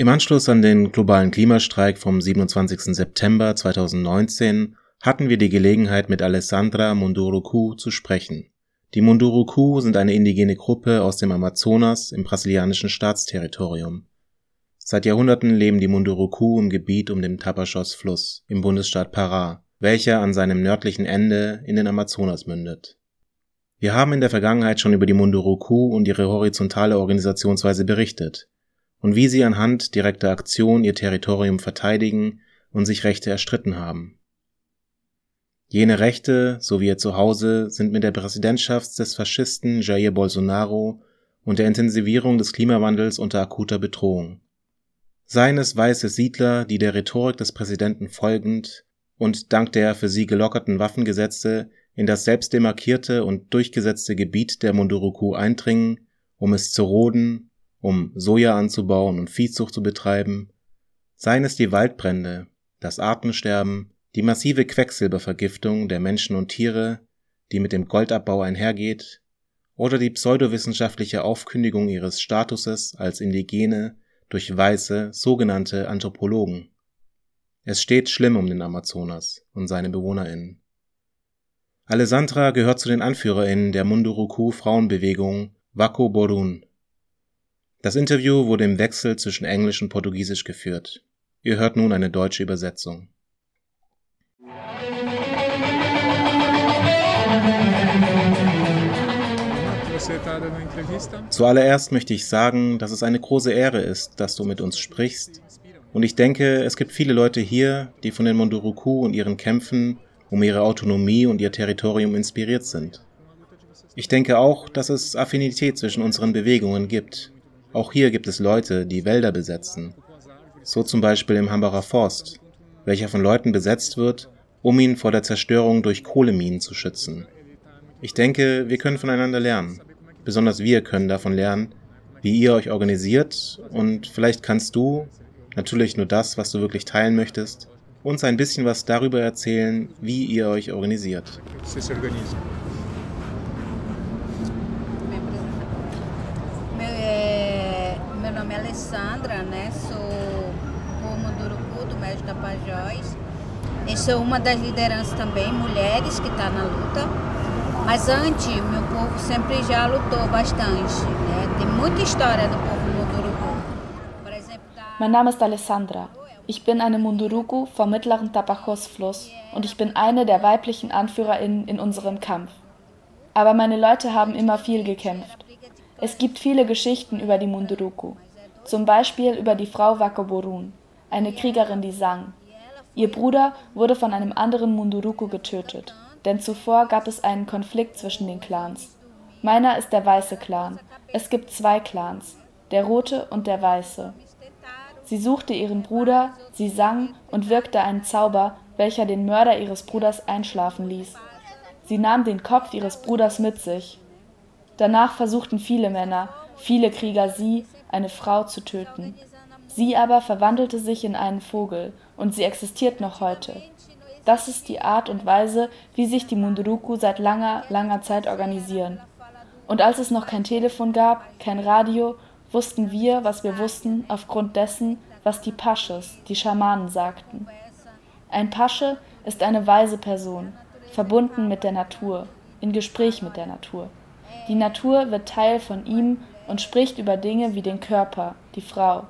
Im Anschluss an den globalen Klimastreik vom 27. September 2019 hatten wir die Gelegenheit, mit Alessandra Munduruku zu sprechen. Die Munduruku sind eine indigene Gruppe aus dem Amazonas im brasilianischen Staatsterritorium. Seit Jahrhunderten leben die Munduruku im Gebiet um den Tapajós-Fluss im Bundesstaat Pará, welcher an seinem nördlichen Ende in den Amazonas mündet. Wir haben in der Vergangenheit schon über die Munduruku und ihre horizontale Organisationsweise berichtet und wie sie anhand direkter Aktion ihr Territorium verteidigen und sich Rechte erstritten haben. Jene Rechte, so wie ihr Zuhause, sind mit der Präsidentschaft des Faschisten Jair Bolsonaro und der Intensivierung des Klimawandels unter akuter Bedrohung. Seien es weiße Siedler, die der Rhetorik des Präsidenten folgend und dank der für sie gelockerten Waffengesetze in das selbst demarkierte und durchgesetzte Gebiet der Munduruku eindringen, um es zu roden, um Soja anzubauen und Viehzucht zu betreiben, seien es die Waldbrände, das Artensterben, die massive Quecksilbervergiftung der Menschen und Tiere, die mit dem Goldabbau einhergeht, oder die pseudowissenschaftliche Aufkündigung ihres Statuses als Indigene durch weiße, sogenannte Anthropologen. Es steht schlimm um den Amazonas und seine BewohnerInnen. Alessandra gehört zu den AnführerInnen der Munduruku Frauenbewegung Wako Borun. Das Interview wurde im Wechsel zwischen Englisch und Portugiesisch geführt. Ihr hört nun eine deutsche Übersetzung. Zuallererst möchte ich sagen, dass es eine große Ehre ist, dass du mit uns sprichst. Und ich denke, es gibt viele Leute hier, die von den Munduruku und ihren Kämpfen um ihre Autonomie und ihr Territorium inspiriert sind. Ich denke auch, dass es Affinität zwischen unseren Bewegungen gibt. Auch hier gibt es Leute, die Wälder besetzen. So zum Beispiel im Hambacher Forst, welcher von Leuten besetzt wird, um ihn vor der Zerstörung durch Kohleminen zu schützen. Ich denke, wir können voneinander lernen. Besonders wir können davon lernen, wie ihr euch organisiert und vielleicht kannst du, natürlich nur das, was du wirklich teilen möchtest, uns ein bisschen was darüber erzählen, wie ihr euch organisiert. Meu, é, Alessandra, né? Sou povo Munduruku, do Médio Tapajós. E sou uma das lideranças também, mulheres, que está na luta. Mas antes, meu povo sempre já lutou bastante. Né? Tem muita história do povo Munduruku. Mein Name ist Alessandra. Ich bin eine Munduruku vom mittleren Tapajós-Fluss und ich bin eine der weiblichen AnführerInnen in unserem Kampf. Aber meine Leute haben immer viel gekämpft. Es gibt viele Geschichten über die Munduruku. Zum Beispiel über die Frau Wakoborun, eine Kriegerin, die sang. Ihr Bruder wurde von einem anderen Munduruku getötet, denn zuvor gab es einen Konflikt zwischen den Clans. Meiner ist der weiße Clan. Es gibt zwei Clans, der rote und der weiße. Sie suchte ihren Bruder, sie sang und wirkte einen Zauber, welcher den Mörder ihres Bruders einschlafen ließ. Sie nahm den Kopf ihres Bruders mit sich. Danach versuchten viele Männer, viele Krieger sie, eine Frau, zu töten. Sie aber verwandelte sich in einen Vogel und sie existiert noch heute. Das ist die Art und Weise, wie sich die Munduruku seit langer, langer Zeit organisieren. Und als es noch kein Telefon gab, kein Radio, wussten wir, was wir wussten, aufgrund dessen, was die Pasches, die Schamanen, sagten. Ein Pasche ist eine weise Person, verbunden mit der Natur, in Gespräch mit der Natur. Die Natur wird Teil von ihm und spricht über Dinge wie den Körper, die Frau.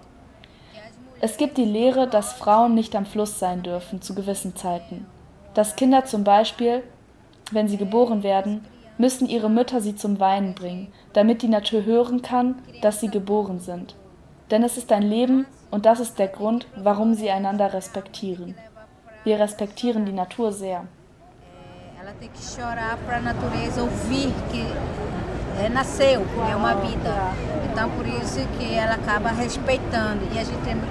Es gibt die Lehre, dass Frauen nicht am Fluss sein dürfen zu gewissen Zeiten. Dass Kinder zum Beispiel, wenn sie geboren werden, müssen ihre Mütter sie zum Weinen bringen, damit die Natur hören kann, dass sie geboren sind. Denn es ist ein Leben und das ist der Grund, warum sie einander respektieren. Wir respektieren die Natur sehr. Ela tem que chorar para a natureza ouvir que é, nasceu, é uma vida. Então por isso que ela acaba respeitando. E a gente tem muito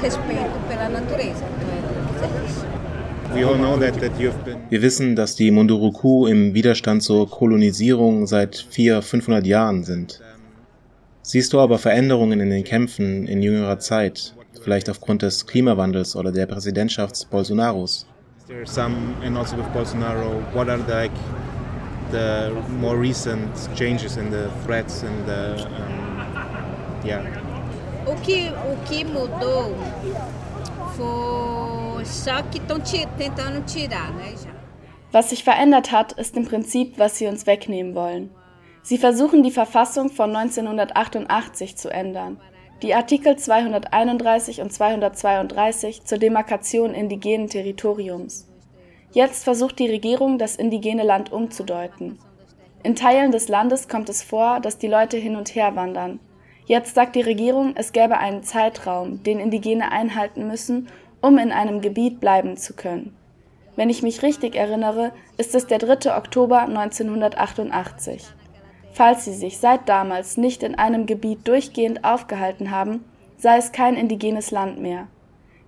respeito pela natureza. Wir wissen, dass die Munduruku im Widerstand zur Kolonisierung seit 400, 500 Jahren sind. Siehst du aber Veränderungen in den Kämpfen in jüngerer Zeit, vielleicht aufgrund des Klimawandels oder der Präsidentschaft Bolsonaros? There's some, and also with Bolsonaro, what are the, like, the more recent changes in the threats and the, um, yeah. O que, o que mudou foi só que estão tentando tirar, né, já. Was sich verändert hat, ist im Prinzip, was sie uns wegnehmen wollen. Sie versuchen die Verfassung von 1988 zu ändern. Die Artikel 231 und 232 zur Demarkation indigenen Territoriums. Jetzt versucht die Regierung, das indigene Land umzudeuten. In Teilen des Landes kommt es vor, dass die Leute hin und her wandern. Jetzt sagt die Regierung, es gäbe einen Zeitraum, den Indigene einhalten müssen, um in einem Gebiet bleiben zu können. Wenn ich mich richtig erinnere, ist es der 3. Oktober 1988. Falls sie sich seit damals nicht in einem Gebiet durchgehend aufgehalten haben, sei es kein indigenes Land mehr.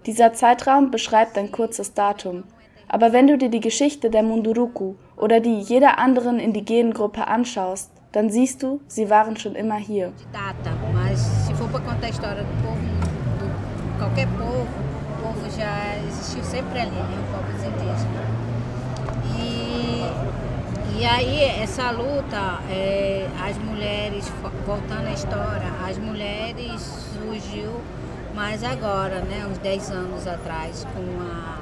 Dieser Zeitraum beschreibt ein kurzes Datum, aber wenn du dir die Geschichte der Munduruku oder die jeder anderen indigenen Gruppe anschaust, dann siehst du, sie waren schon immer hier. E, e aí essa luta, é, as mulheres, voltando à história, as mulheres surgiu mais agora, né, uns 10 anos atrás, com a,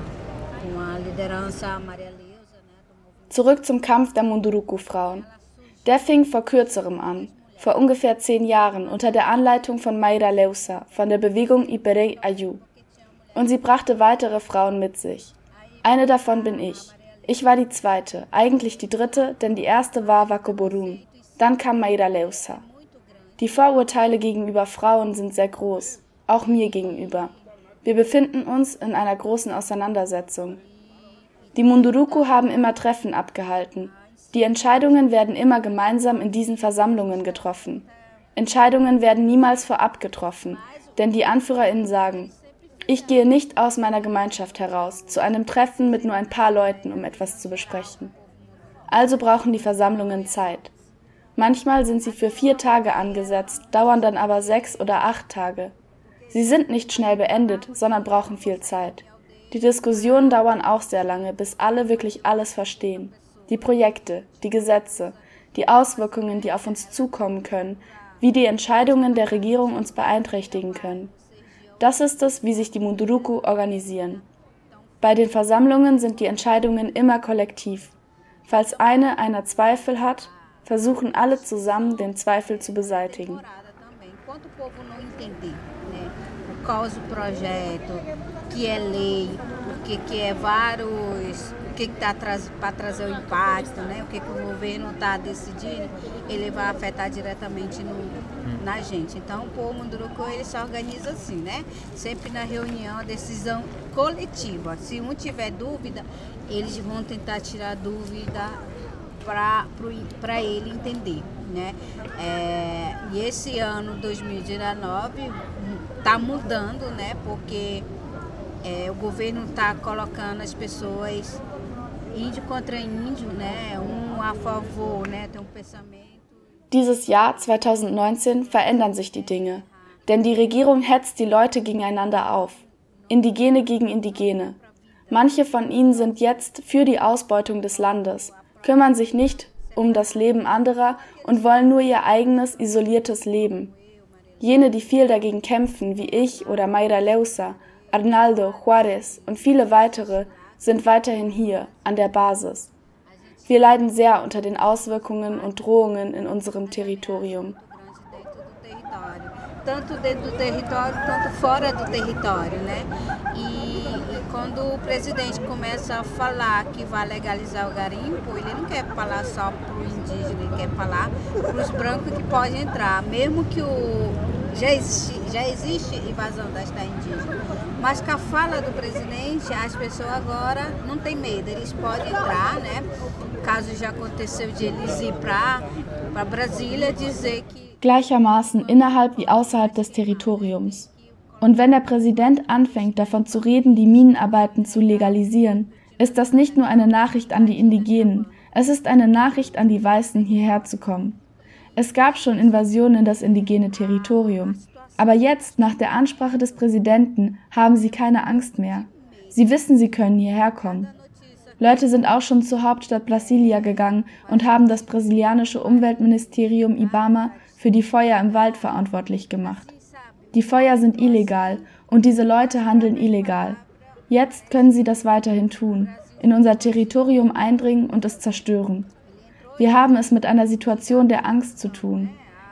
Zurück zum Kampf der Munduruku-Frauen. Der fing vor kürzerem an, vor ungefähr zehn Jahren unter der Anleitung von Mayra Leusa von der Bewegung Iperei Ayu. Und sie brachte weitere Frauen mit sich. Eine davon bin ich. Ich war die zweite, eigentlich die dritte, denn die erste war Wakoborun. Dann kam Mayra Leusa. Die Vorurteile gegenüber Frauen sind sehr groß, auch mir gegenüber. Wir befinden uns in einer großen Auseinandersetzung. Die Munduruku haben immer Treffen abgehalten. Die Entscheidungen werden immer gemeinsam in diesen Versammlungen getroffen. Entscheidungen werden niemals vorab getroffen, denn die AnführerInnen sagen, ich gehe nicht aus meiner Gemeinschaft heraus zu einem Treffen mit nur ein paar Leuten, um etwas zu besprechen. Also brauchen die Versammlungen Zeit. Manchmal sind sie für vier Tage angesetzt, dauern dann aber sechs oder acht Tage. Sie sind nicht schnell beendet, sondern brauchen viel Zeit. Die Diskussionen dauern auch sehr lange, bis alle wirklich alles verstehen. Die Projekte, die Gesetze, die Auswirkungen, die auf uns zukommen können, wie die Entscheidungen der Regierung uns beeinträchtigen können. Das ist es, wie sich die Munduruku organisieren. Bei den Versammlungen sind die Entscheidungen immer kollektiv. Falls eine einer Zweifel hat, versuchen alle zusammen, den Zweifel zu beseitigen. Enquanto o projeto, que é lei, o que, que é vários, o que está para trazer o impacto, né, o que, que o governo está decidindo, ele vai afetar diretamente no, na gente. Então o povo Munduruku ele se organiza assim, né? Sempre na reunião, decisão coletiva. Se um tiver dúvida, eles vão tentar tirar dúvida para ele entender. Né? É, e esse ano 2019 está mudando, né? porque é, o governo está colocando as pessoas índio contra índio, né? um a favor, né? tem um pensamento. Dieses Jahr 2019 verändern sich die Dinge, denn die Regierung hetzt die Leute gegeneinander auf, Indigene gegen Indigene. Manche von ihnen sind jetzt für die Ausbeutung des Landes, kümmern sich nicht um das Leben anderer und wollen nur ihr eigenes, isoliertes Leben. Jene, die viel dagegen kämpfen, wie ich oder Mayra Leusa, Arnaldo, Juarez und viele weitere, sind weiterhin hier, an der Basis. Wir leiden sehr unter den Auswirkungen und Drohungen in unserem Territorium. Tanto dentro do território quanto fora do território, né? E quando o presidente começa a falar que vai legalizar o garimpo, ele não quer falar só para o indígena, ele quer falar para os brancos que podem entrar, mesmo que o já existe, já existe invasão das terras indígenas. Mas com a fala do presidente, as pessoas agora não têm medo, eles podem entrar, né? Caso já aconteceu de eles ir para Brasília dizer que. Gleichermaßen innerhalb wie außerhalb des Territoriums. Und wenn der Präsident anfängt davon zu reden, die Minenarbeiten zu legalisieren, ist das nicht nur eine Nachricht an die Indigenen, es ist eine Nachricht an die Weißen, hierher zu kommen. Es gab schon Invasionen in das indigene Territorium, aber jetzt, nach der Ansprache des Präsidenten, haben sie keine Angst mehr. Sie wissen, sie können hierher kommen. Leute sind auch schon zur Hauptstadt Brasilia gegangen und haben das brasilianische Umweltministerium Ibama für die Feuer im Wald verantwortlich gemacht. Die Feuer sind illegal und diese Leute handeln illegal. Jetzt können sie das weiterhin tun, in unser Territorium eindringen und es zerstören. Wir haben es mit einer Situation der Angst zu tun.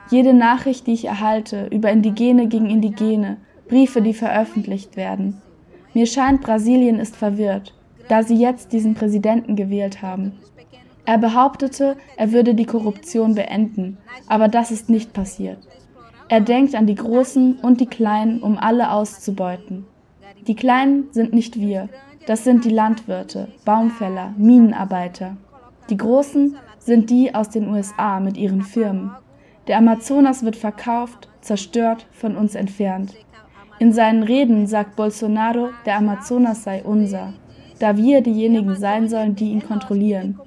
Jede Nachricht, die ich erhalte, über Indigene gegen Indigene, Briefe, die veröffentlicht werden. Mir scheint, Brasilien ist verwirrt, da sie jetzt diesen Präsidenten gewählt haben. Er behauptete, er würde die Korruption beenden, aber das ist nicht passiert. Er denkt an die Großen und die Kleinen, um alle auszubeuten. Die Kleinen sind nicht wir, das sind die Landwirte, Baumfäller, Minenarbeiter. Die Großen sind die aus den USA mit ihren Firmen. Der Amazonas wird verkauft, zerstört, von uns entfernt. In seinen Reden sagt Bolsonaro, der Amazonas sei unser, da wir diejenigen sein sollen, die ihn kontrollieren.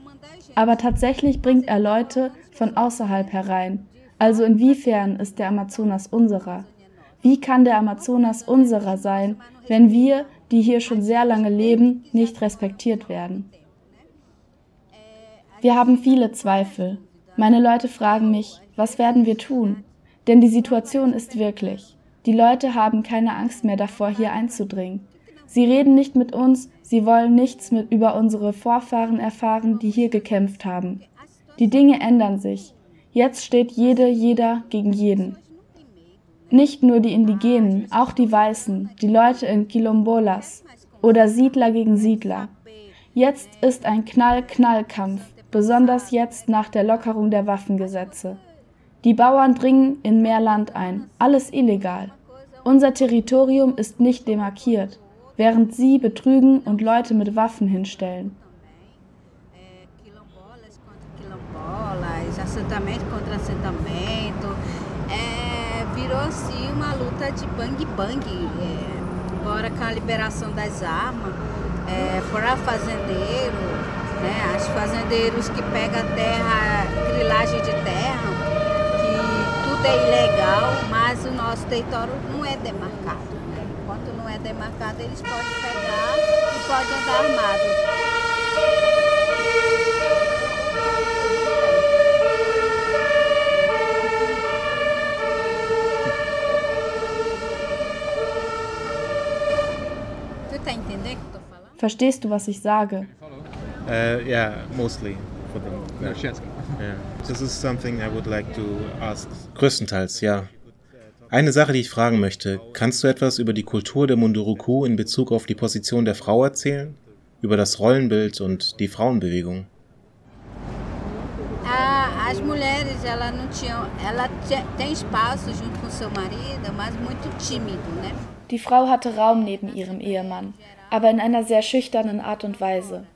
Aber tatsächlich bringt er Leute von außerhalb herein. Also inwiefern ist der Amazonas unserer? Wie kann der Amazonas unserer sein, wenn wir, die hier schon sehr lange leben, nicht respektiert werden? Wir haben viele Zweifel. Meine Leute fragen mich, was werden wir tun? Denn die Situation ist wirklich. Die Leute haben keine Angst mehr davor, hier einzudringen. Sie reden nicht mit uns, sie wollen nichts mit über unsere Vorfahren erfahren, die hier gekämpft haben. Die Dinge ändern sich. Jetzt steht jede, jeder gegen jeden. Nicht nur die Indigenen, auch die Weißen, die Leute in Quilombolas oder Siedler gegen Siedler. Jetzt ist ein Knall-Knall-Kampf, besonders jetzt nach der Lockerung der Waffengesetze. Die Bauern dringen in mehr Land ein, alles illegal. Unser Territorium ist nicht demarkiert, während sie betrügen und Leute mit Waffen hinstellen. Assentamento contra assentamento. É, virou assim uma luta de bang-bang. É, agora com a liberação das armas, é, para fazendeiro, né, os fazendeiros que pegam terra, grilagem de terra, tudo é ilegal, mas o nosso território não é demarcado. Né? Enquanto não é demarcado, eles podem pegar e podem andar armados. Verstehst du, was ich sage? Uh, yeah, mostly for them. Yeah. Yeah. This is something I would like to ask. Größtenteils, ja. Eine Sache, die ich fragen möchte, kannst du etwas über die Kultur der Munduruku in Bezug auf die Position der Frau erzählen? Über das Rollenbild und die Frauenbewegung? as mulheres, ela não tinham, ela tem espaço junto com seu marido, mas muito tímido, né? Die Frau hatte Raum neben ihrem Ehemann, aber in einer sehr schüchternen Art und Weise.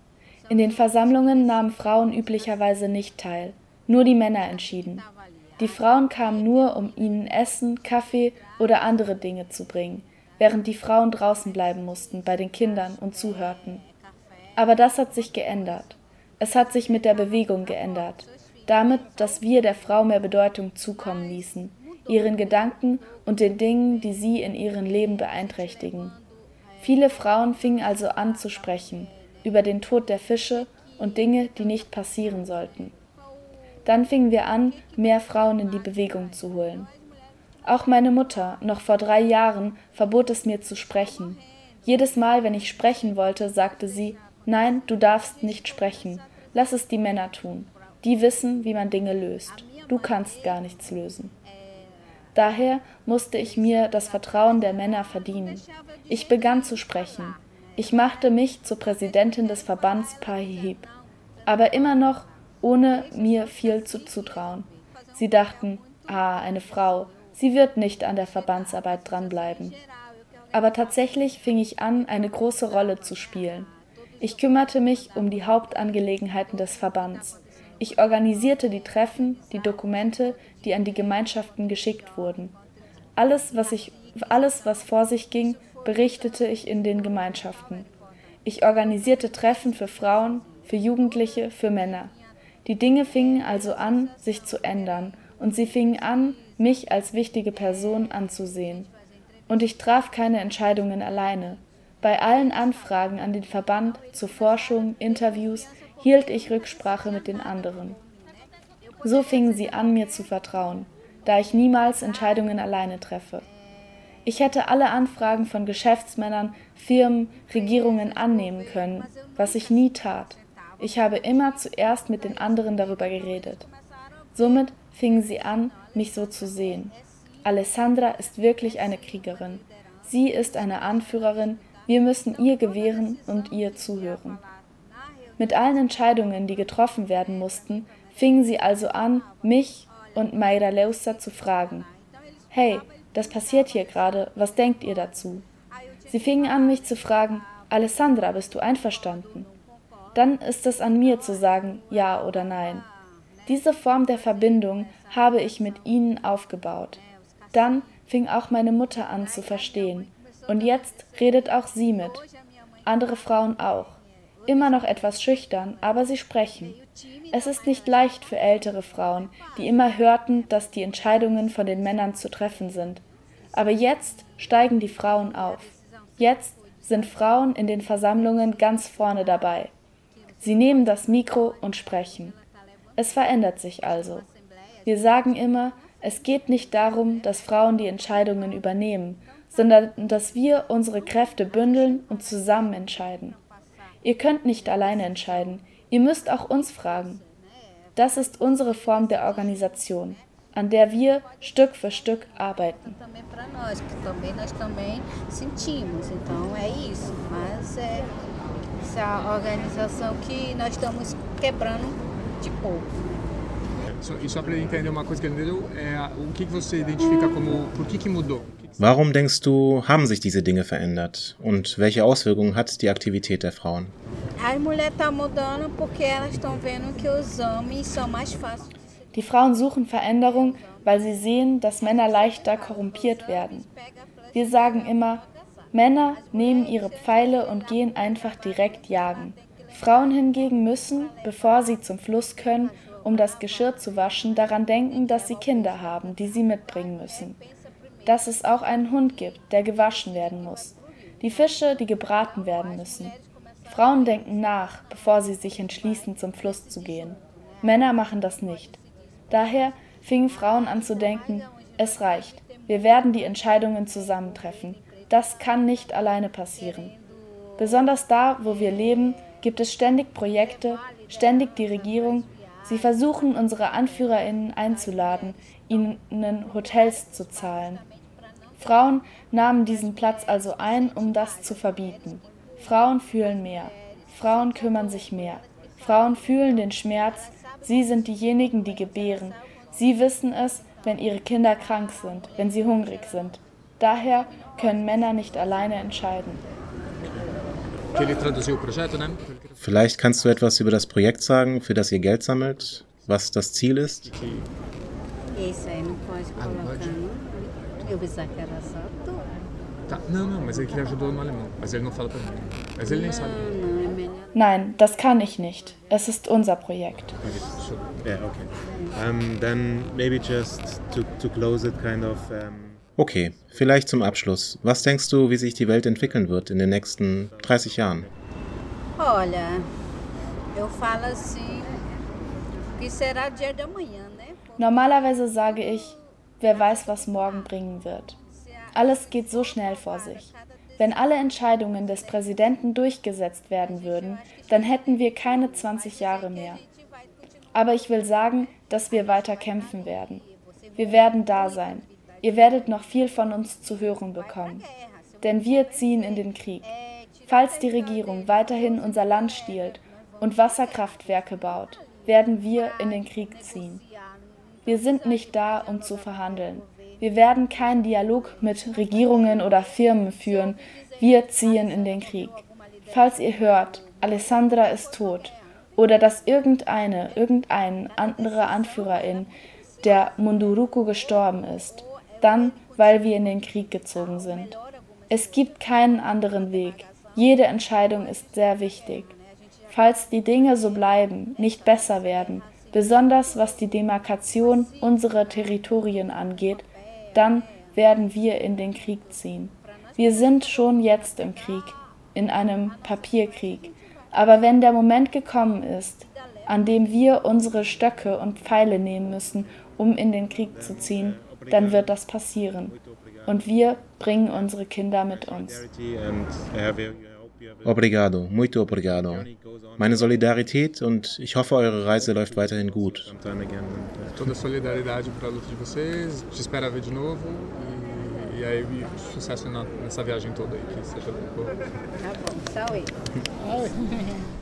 In den Versammlungen nahmen Frauen üblicherweise nicht teil, nur die Männer entschieden. Die Frauen kamen nur, um ihnen Essen, Kaffee oder andere Dinge zu bringen, während die Frauen draußen bleiben mussten bei den Kindern und zuhörten. Aber das hat sich geändert. Es hat sich mit der Bewegung geändert, damit, dass wir der Frau mehr Bedeutung zukommen ließen, ihren Gedanken und den Dingen, die sie in ihrem Leben beeinträchtigen. Viele Frauen fingen also an zu sprechen, über den Tod der Fische und Dinge, die nicht passieren sollten. Dann fingen wir an, mehr Frauen in die Bewegung zu holen. Auch meine Mutter, noch vor drei Jahren, verbot es mir zu sprechen. Jedes Mal, wenn ich sprechen wollte, sagte sie, nein, du darfst nicht sprechen, lass es die Männer tun. Die wissen, wie man Dinge löst. Du kannst gar nichts lösen. Daher musste ich mir das Vertrauen der Männer verdienen. Ich begann zu sprechen. Ich machte mich zur Präsidentin des Verbands Pahihib, aber immer noch ohne mir viel zuzutrauen. Sie dachten, ah, eine Frau, sie wird nicht an der Verbandsarbeit dranbleiben. Aber tatsächlich fing ich an, eine große Rolle zu spielen. Ich kümmerte mich um die Hauptangelegenheiten des Verbands. Ich organisierte die Treffen, die Dokumente, die an die Gemeinschaften geschickt wurden. Alles, was, ich, alles, was vor sich ging, berichtete ich in den Gemeinschaften. Ich organisierte Treffen für Frauen, für Jugendliche, für Männer. Die Dinge fingen also an, sich zu ändern, und sie fingen an, mich als wichtige Person anzusehen. Und ich traf keine Entscheidungen alleine. Bei allen Anfragen an den Verband zur Forschung, Interviews hielt ich Rücksprache mit den anderen. So fingen sie an, mir zu vertrauen, da ich niemals Entscheidungen alleine treffe. Ich hätte alle Anfragen von Geschäftsmännern, Firmen, Regierungen annehmen können, was ich nie tat. Ich habe immer zuerst mit den anderen darüber geredet. Somit fingen sie an, mich so zu sehen. Alessandra ist wirklich eine Kriegerin. Sie ist eine Anführerin, wir müssen ihr gewähren und ihr zuhören. Mit allen Entscheidungen, die getroffen werden mussten, fingen sie also an, mich und Mayra Leusa zu fragen. Hey, das passiert hier gerade, was denkt ihr dazu? Sie fingen an, mich zu fragen, Alessandra, bist du einverstanden? Dann ist es an mir zu sagen, ja oder nein. Diese Form der Verbindung habe ich mit ihnen aufgebaut. Dann fing auch meine Mutter an zu verstehen. Und jetzt redet auch sie mit. Andere Frauen auch. Immer noch etwas schüchtern, aber sie sprechen. Es ist nicht leicht für ältere Frauen, die immer hörten, dass die Entscheidungen von den Männern zu treffen sind. Aber jetzt steigen die Frauen auf. Jetzt sind Frauen in den Versammlungen ganz vorne dabei. Sie nehmen das Mikro und sprechen. Es verändert sich also. Wir sagen immer, es geht nicht darum, dass Frauen die Entscheidungen übernehmen, sondern dass wir unsere Kräfte bündeln und zusammen entscheiden. Ihr könnt nicht alleine entscheiden, Ihr müsst auch uns fragen. Das ist unsere Form der Organisation, an der wir Stück für Stück arbeiten. So, e só para entender uma coisa que ele entendeu, é, o que você identifica como, por que que mudou? Warum denkst du, haben sich diese Dinge verändert? Und welche Auswirkungen hat die Aktivität der Frauen? Die Frauen suchen Veränderung, weil sie sehen, dass Männer leichter korrumpiert werden. Wir sagen immer, Männer nehmen ihre Pfeile und gehen einfach direkt jagen. Frauen hingegen müssen, bevor sie zum Fluss können, um das Geschirr zu waschen, daran denken, dass sie Kinder haben, die sie mitbringen müssen dass es auch einen Hund gibt, der gewaschen werden muss, die Fische, die gebraten werden müssen. Frauen denken nach, bevor sie sich entschließen, zum Fluss zu gehen. Männer machen das nicht. Daher fingen Frauen an zu denken, es reicht, wir werden die Entscheidungen zusammentreffen. Das kann nicht alleine passieren. Besonders da, wo wir leben, gibt es ständig Projekte, ständig die Regierung. Sie versuchen, unsere Anführerinnen einzuladen, ihnen Hotels zu zahlen, Frauen nahmen diesen Platz also ein, um das zu verbieten. Frauen fühlen mehr. Frauen kümmern sich mehr. Frauen fühlen den Schmerz. Sie sind diejenigen, die gebären. Sie wissen es, wenn ihre Kinder krank sind, wenn sie hungrig sind. Daher können Männer nicht alleine entscheiden. Vielleicht kannst du etwas über das Projekt sagen, für das ihr Geld sammelt, was das Ziel ist? Eu pensava que era só tu. Tá. Não, não, mas ele ajudou no alemão. Mas ele não fala pra mim. Mas ele nem sabe. Nein, das kann ich nicht. Es ist unser Projekt. Okay. Then maybe just to, to close it kind of. Okay, vielleicht zum Abschluss. Was denkst du, wie sich die Welt entwickeln wird in den nächsten 30 Jahren? Normalerweise sage ich, Wer weiß, was morgen bringen wird. Alles geht so schnell vor sich. Wenn alle Entscheidungen des Präsidenten durchgesetzt werden würden, dann hätten wir keine 20 Jahre mehr. Aber ich will sagen, dass wir weiter kämpfen werden. Wir werden da sein. Ihr werdet noch viel von uns zu hören bekommen. Denn wir ziehen in den Krieg. Falls die Regierung weiterhin unser Land stiehlt und Wasserkraftwerke baut, werden wir in den Krieg ziehen. Wir sind nicht da, um zu verhandeln. Wir werden keinen Dialog mit Regierungen oder Firmen führen. Wir ziehen in den Krieg. Falls ihr hört, Alessandra ist tot oder dass irgendeine, irgendein anderer Anführerin der Munduruku gestorben ist, dann, weil wir in den Krieg gezogen sind. Es gibt keinen anderen Weg. Jede Entscheidung ist sehr wichtig. Falls die Dinge so bleiben, nicht besser werden, besonders was die Demarkation unserer Territorien angeht, dann werden wir in den Krieg ziehen. Wir sind schon jetzt im Krieg, in einem Papierkrieg. Aber wenn der Moment gekommen ist, an dem wir unsere Stöcke und Pfeile nehmen müssen, um in den Krieg zu ziehen, dann wird das passieren. Und wir bringen unsere Kinder mit uns. Obrigado, muito obrigado. Meine Solidarität und ich hoffe, eure Reise läuft weiterhin gut. Toda solidariedade para a luta de vocês, te espero ver de novo e, e aí sucesso nessa viagem toda aí, que seja boa. Tá bom, saúde.